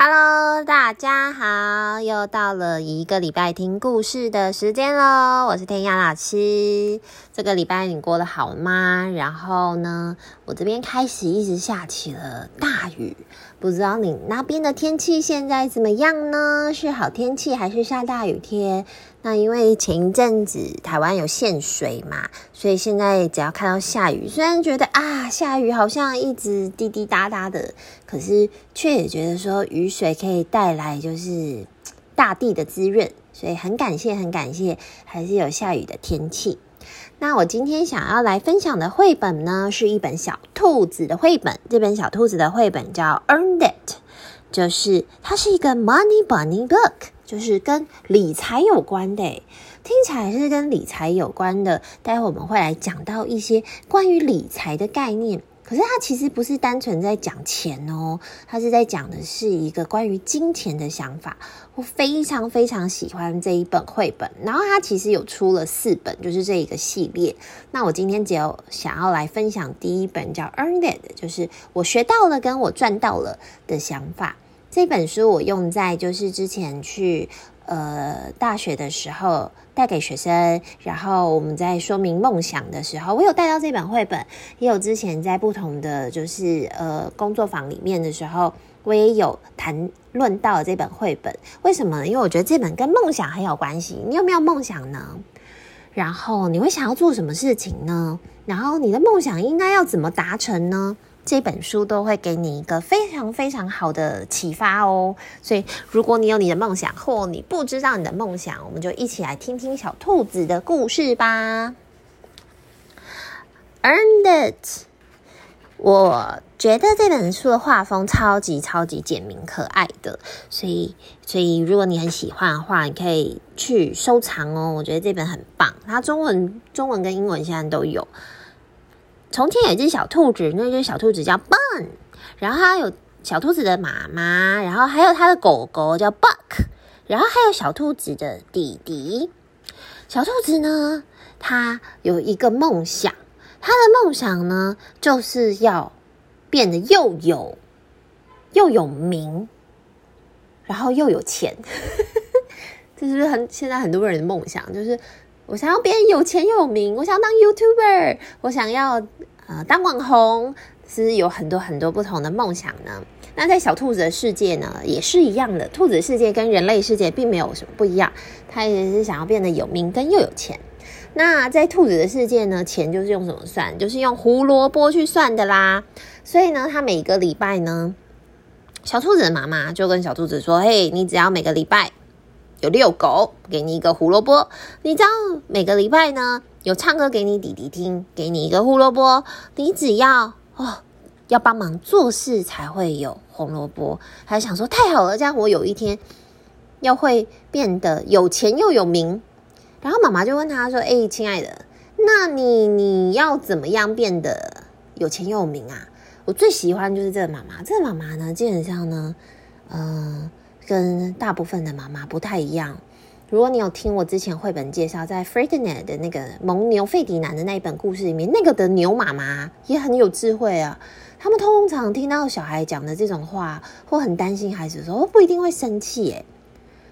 Hello，大家好，又到了一个礼拜听故事的时间喽。我是天涯老师。这个礼拜你过得好吗？然后呢，我这边开始一直下起了大雨，不知道你那边的天气现在怎么样呢？是好天气还是下大雨天？那因为前一阵子台湾有限水嘛，所以现在只要看到下雨，虽然觉得啊下雨好像一直滴滴答答的，可是却也觉得说雨水可以带来就是大地的滋润，所以很感谢很感谢，还是有下雨的天气。那我今天想要来分享的绘本呢，是一本小兔子的绘本。这本小兔子的绘本叫《Earned It》，就是它是一个 Money Bunny Book。就是跟理财有关的，听起来是跟理财有关的。待会我们会来讲到一些关于理财的概念，可是他其实不是单纯在讲钱哦，他是在讲的是一个关于金钱的想法。我非常非常喜欢这一本绘本，然后他其实有出了四本，就是这一个系列。那我今天只有想要来分享第一本叫《Earned It》，就是我学到了跟我赚到了的想法。这本书我用在就是之前去呃大学的时候带给学生，然后我们在说明梦想的时候，我有带到这本绘本，也有之前在不同的就是呃工作坊里面的时候，我也有谈论到这本绘本。为什么？因为我觉得这本跟梦想很有关系。你有没有梦想呢？然后你会想要做什么事情呢？然后你的梦想应该要怎么达成呢？这本书都会给你一个非常非常好的启发哦，所以如果你有你的梦想，或你不知道你的梦想，我们就一起来听听小兔子的故事吧。Earned It，我觉得这本书的画风超级超级简明可爱的，所以所以如果你很喜欢的话，你可以去收藏哦。我觉得这本很棒，它中文中文跟英文现在都有。从前有一只小兔子，那只小兔子叫 Bun，然后它有小兔子的妈妈，然后还有它的狗狗叫 Buck，然后还有小兔子的弟弟。小兔子呢，它有一个梦想，它的梦想呢，就是要变得又有又有名，然后又有钱。这是不是很现在很多人的梦想？就是。我想要变有钱又有名，我想要当 YouTuber，我想要呃当网红，是有很多很多不同的梦想呢。那在小兔子的世界呢，也是一样的。兔子世界跟人类世界并没有什么不一样，它也是想要变得有名跟又有钱。那在兔子的世界呢，钱就是用什么算？就是用胡萝卜去算的啦。所以呢，它每个礼拜呢，小兔子的妈妈就跟小兔子说：“嘿，你只要每个礼拜。”有遛狗，给你一个胡萝卜。你知道每个礼拜呢，有唱歌给你弟弟听，给你一个胡萝卜。你只要哦，要帮忙做事才会有红萝卜。还想说太好了，这样我有一天要会变得有钱又有名。然后妈妈就问他说：“哎，亲爱的，那你你要怎么样变得有钱又有名啊？”我最喜欢就是这个妈妈。这个妈妈呢，基本上呢，嗯、跟大部分的妈妈不太一样。如果你有听我之前绘本介绍，在 Ferdinand 的那个蒙牛费迪南的那一本故事里面，那个的牛妈妈也很有智慧啊。他们通常听到小孩讲的这种话，或很担心孩子的时候，不一定会生气，诶，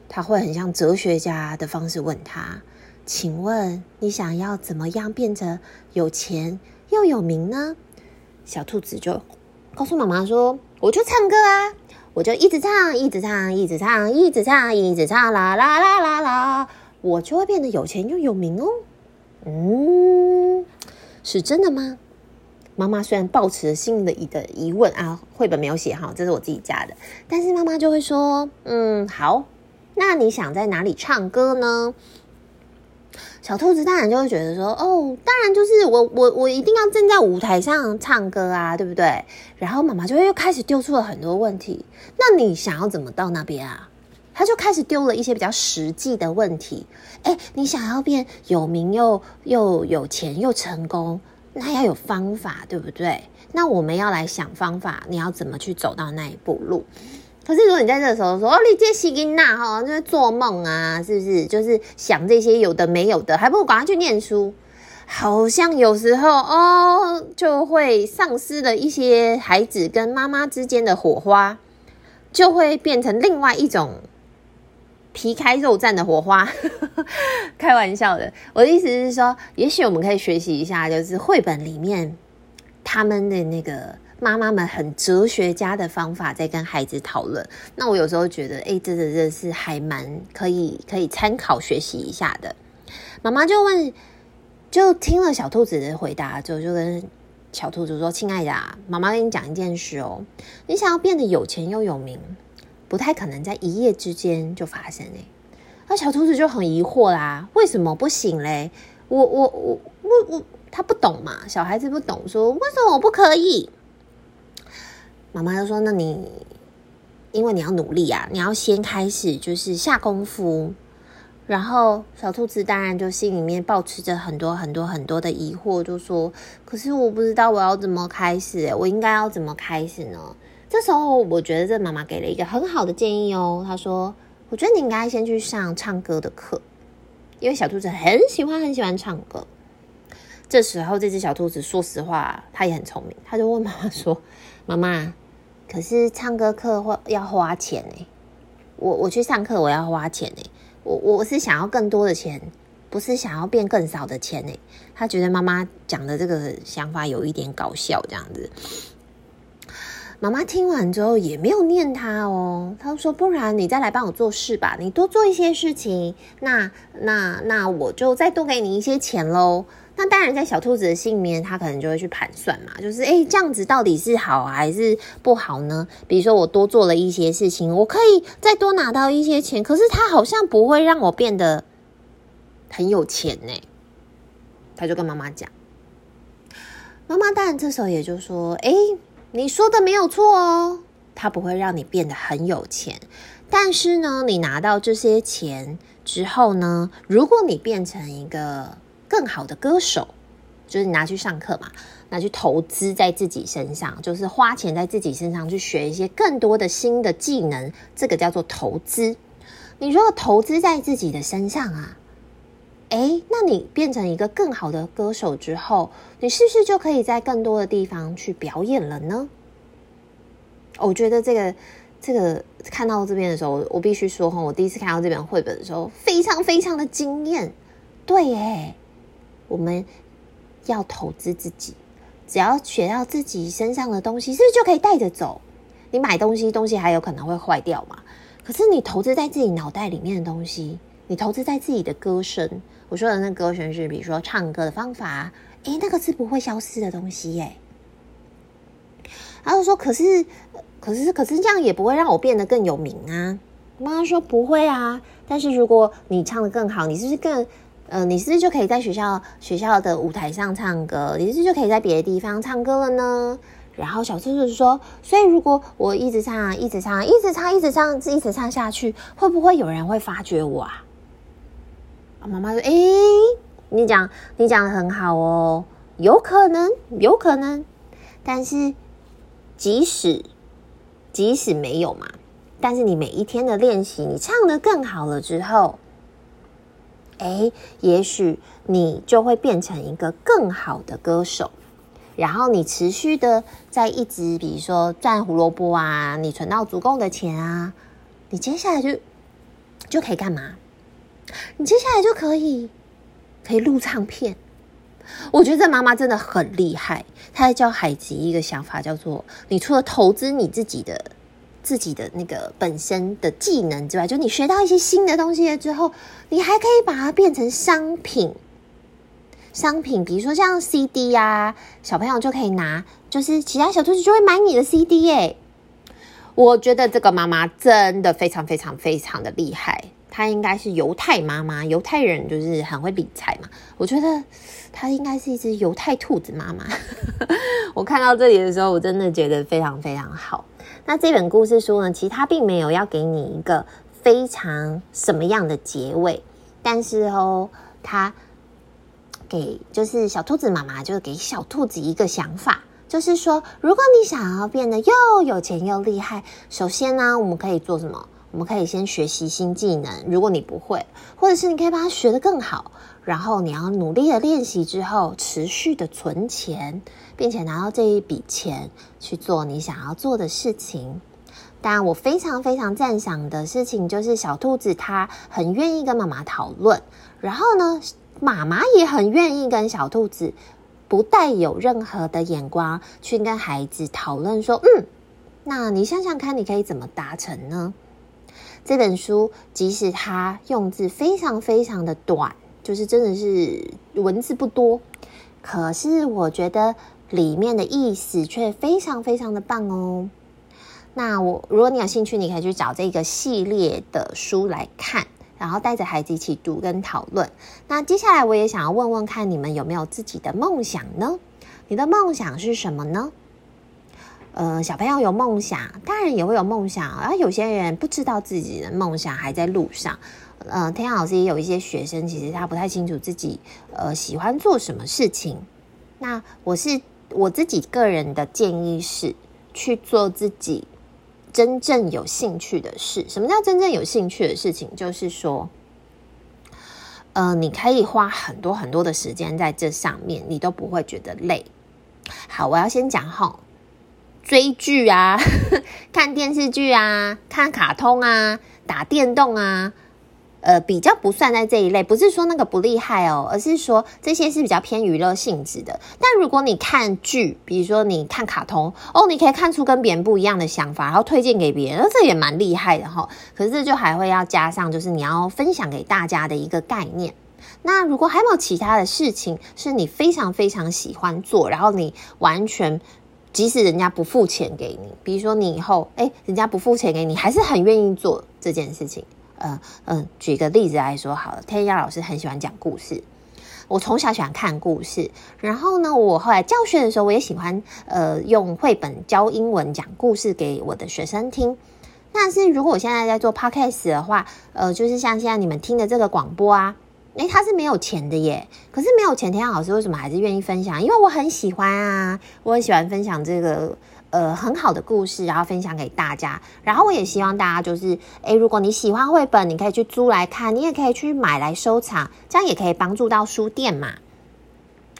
他会很像哲学家的方式问他：“请问你想要怎么样变成有钱又有名呢？”小兔子就告诉妈妈说：“我就唱歌啊。”我就一直唱，一直唱，一直唱，一直唱，一直唱，啦啦啦啦啦，我就会变得有钱又有名哦。嗯，是真的吗？妈妈虽然抱持了心里的疑的疑问啊，绘本没有写哈，这是我自己加的，但是妈妈就会说，嗯，好，那你想在哪里唱歌呢？小兔子当然就会觉得说，哦，当然就是我我我一定要站在舞台上唱歌啊，对不对？然后妈妈就会又开始丢出了很多问题。那你想要怎么到那边啊？他就开始丢了一些比较实际的问题。诶，你想要变有名又又有钱又成功，那要有方法，对不对？那我们要来想方法，你要怎么去走到那一步路？可是，如果你在这时候说哦，你这西金娜哈，就是做梦啊，是不是？就是想这些有的没有的，还不如赶快去念书。好像有时候哦，就会丧失了一些孩子跟妈妈之间的火花。就会变成另外一种皮开肉绽的火花。开玩笑的，我的意思是说，也许我们可以学习一下，就是绘本里面他们的那个妈妈们很哲学家的方法，在跟孩子讨论。那我有时候觉得，哎，这这这是还蛮可以可以参考学习一下的。妈妈就问，就听了小兔子的回答之后，就跟小兔子说：“亲爱的啊，妈妈跟你讲一件事哦，你想要变得有钱又有名，不太可能在一夜之间就发生诶。”那小兔子就很疑惑啦，为什么不行嘞？我我我我我，他不懂嘛，小孩子不懂，说为什么我不可以？妈妈就说：“那你因为你要努力啊，你要先开始就是下功夫。”然后小兔子当然就心里面抱持着很多很多很多的疑惑，就说：“可是我不知道我要怎么开始，我应该要怎么开始呢？”这时候我觉得这妈妈给了一个很好的建议哦，她说：“我觉得你应该先去上唱歌的课，因为小兔子很喜欢很喜欢唱歌。”这时候这只小兔子说实话，它也很聪明，它就问妈妈说：“妈妈，可是唱歌课会要花钱呢？我我去上课我要花钱呢？”我我是想要更多的钱，不是想要变更少的钱呢。他觉得妈妈讲的这个想法有一点搞笑，这样子。妈妈听完之后也没有念他哦，他说：“不然你再来帮我做事吧，你多做一些事情，那那那我就再多给你一些钱喽。”那当然，在小兔子的心里面，他可能就会去盘算嘛，就是诶，这样子到底是好还是不好呢？比如说，我多做了一些事情，我可以再多拿到一些钱，可是他好像不会让我变得很有钱呢。他就跟妈妈讲，妈妈当然这时候也就说：“诶，你说的没有错哦，他不会让你变得很有钱，但是呢，你拿到这些钱之后呢，如果你变成一个……”更好的歌手，就是拿去上课嘛，拿去投资在自己身上，就是花钱在自己身上去学一些更多的新的技能，这个叫做投资。你如果投资在自己的身上啊，诶，那你变成一个更好的歌手之后，你是不是就可以在更多的地方去表演了呢？我觉得这个这个看到这边的时候，我必须说哈，我第一次看到这本绘本的时候，非常非常的惊艳，对耶。我们要投资自己，只要学到自己身上的东西，是不是就可以带着走？你买东西，东西还有可能会坏掉嘛？可是你投资在自己脑袋里面的东西，你投资在自己的歌声，我说的那歌声是，比如说唱歌的方法，诶，那个是不会消失的东西耶。然后说，可是，可是，可是这样也不会让我变得更有名啊。妈妈说不会啊，但是如果你唱得更好，你是不是更？呃，你是不是就可以在学校学校的舞台上唱歌？你是不是就可以在别的地方唱歌了呢？然后小兔子说：“所以如果我一直唱，一直唱，一直唱，一直唱，一直唱下去，会不会有人会发觉我啊？”妈妈说：“诶，你讲你讲的很好哦，有可能，有可能。但是即使即使没有嘛，但是你每一天的练习，你唱的更好了之后。”诶，也许你就会变成一个更好的歌手，然后你持续的在一直，比如说赚胡萝卜啊，你存到足够的钱啊，你接下来就就可以干嘛？你接下来就可以可以录唱片。我觉得这妈妈真的很厉害，她在教孩子一个想法，叫做你除了投资你自己的。自己的那个本身的技能之外，就你学到一些新的东西了之后，你还可以把它变成商品。商品，比如说像 CD 啊，小朋友就可以拿，就是其他小兔子就会买你的 CD 耶。我觉得这个妈妈真的非常非常非常的厉害。她应该是犹太妈妈，犹太人就是很会理财嘛。我觉得她应该是一只犹太兔子妈妈。我看到这里的时候，我真的觉得非常非常好。那这本故事书呢，其实它并没有要给你一个非常什么样的结尾，但是哦，它给就是小兔子妈妈就是给小兔子一个想法，就是说，如果你想要变得又有钱又厉害，首先呢，我们可以做什么？我们可以先学习新技能，如果你不会，或者是你可以把它学得更好，然后你要努力的练习之后，持续的存钱，并且拿到这一笔钱去做你想要做的事情。当然我非常非常赞赏的事情就是小兔子它很愿意跟妈妈讨论，然后呢，妈妈也很愿意跟小兔子不带有任何的眼光去跟孩子讨论说，嗯，那你想想看，你可以怎么达成呢？这本书即使它用字非常非常的短，就是真的是文字不多，可是我觉得里面的意思却非常非常的棒哦。那我如果你有兴趣，你可以去找这个系列的书来看，然后带着孩子一起读跟讨论。那接下来我也想要问问看你们有没有自己的梦想呢？你的梦想是什么呢？呃，小朋友有梦想，大人也会有梦想，而有些人不知道自己的梦想还在路上。呃，天阳老师也有一些学生，其实他不太清楚自己呃喜欢做什么事情。那我是我自己个人的建议是去做自己。真正有兴趣的事，什么叫真正有兴趣的事情？就是说，呃，你可以花很多很多的时间在这上面，你都不会觉得累。好，我要先讲好，追剧啊，看电视剧啊，看卡通啊，打电动啊。呃，比较不算在这一类，不是说那个不厉害哦，而是说这些是比较偏娱乐性质的。但如果你看剧，比如说你看卡通哦，你可以看出跟别人不一样的想法，然后推荐给别人，这也蛮厉害的哈。可是就还会要加上，就是你要分享给大家的一个概念。那如果还有没有其他的事情是你非常非常喜欢做，然后你完全即使人家不付钱给你，比如说你以后诶，人家不付钱给你，还是很愿意做这件事情。嗯嗯，举个例子来说好了，天涯老师很喜欢讲故事。我从小喜欢看故事，然后呢，我后来教学的时候，我也喜欢呃用绘本教英文讲故事给我的学生听。但是如果我现在在做 podcast 的话，呃，就是像现在你们听的这个广播啊，诶，他是没有钱的耶。可是没有钱，天涯老师为什么还是愿意分享？因为我很喜欢啊，我很喜欢分享这个。呃，很好的故事，然后分享给大家。然后我也希望大家就是，诶，如果你喜欢绘本，你可以去租来看，你也可以去买来收藏，这样也可以帮助到书店嘛。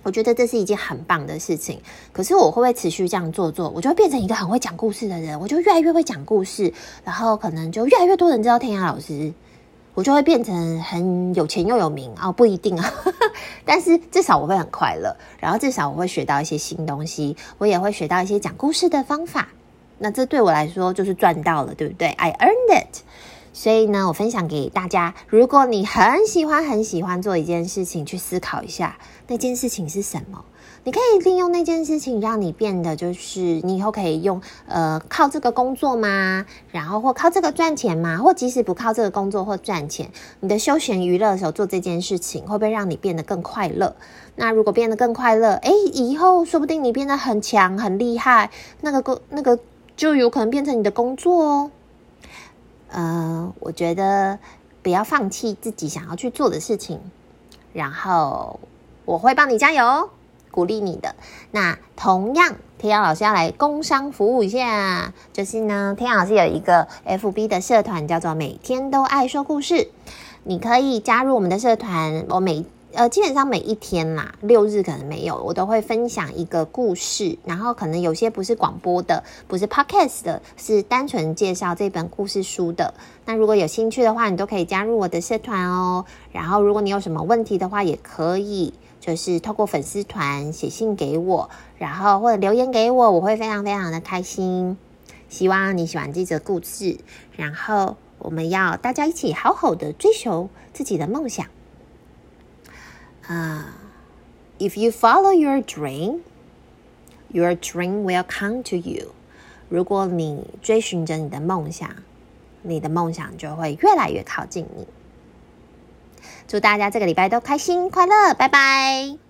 我觉得这是一件很棒的事情。可是我会不会持续这样做做？我就会变成一个很会讲故事的人，我就越来越会讲故事，然后可能就越来越多人知道天涯老师。我就会变成很有钱又有名哦，不一定啊，但是至少我会很快乐，然后至少我会学到一些新东西，我也会学到一些讲故事的方法，那这对我来说就是赚到了，对不对？I earned it。所以呢，我分享给大家，如果你很喜欢很喜欢做一件事情，去思考一下那件事情是什么。你可以利用那件事情，让你变得就是你以后可以用呃靠这个工作吗？然后或靠这个赚钱吗？或即使不靠这个工作或赚钱，你的休闲娱乐的时候做这件事情，会不会让你变得更快乐？那如果变得更快乐，诶，以后说不定你变得很强很厉害，那个工那个就有可能变成你的工作哦。呃，我觉得不要放弃自己想要去做的事情，然后我会帮你加油。鼓励你的。那同样，天阳老师要来工商服务一下，就是呢，天阳老师有一个 FB 的社团，叫做“每天都爱说故事”，你可以加入我们的社团。我每呃，基本上每一天啦，六日可能没有，我都会分享一个故事，然后可能有些不是广播的，不是 Podcast 的，是单纯介绍这本故事书的。那如果有兴趣的话，你都可以加入我的社团哦。然后，如果你有什么问题的话，也可以。就是透过粉丝团写信给我，然后或者留言给我，我会非常非常的开心。希望你喜欢这则故事，然后我们要大家一起好好的追求自己的梦想。啊、，If you follow your dream, your dream will come to you。如果你追寻着你的梦想，你的梦想就会越来越靠近你。祝大家这个礼拜都开心快乐，拜拜。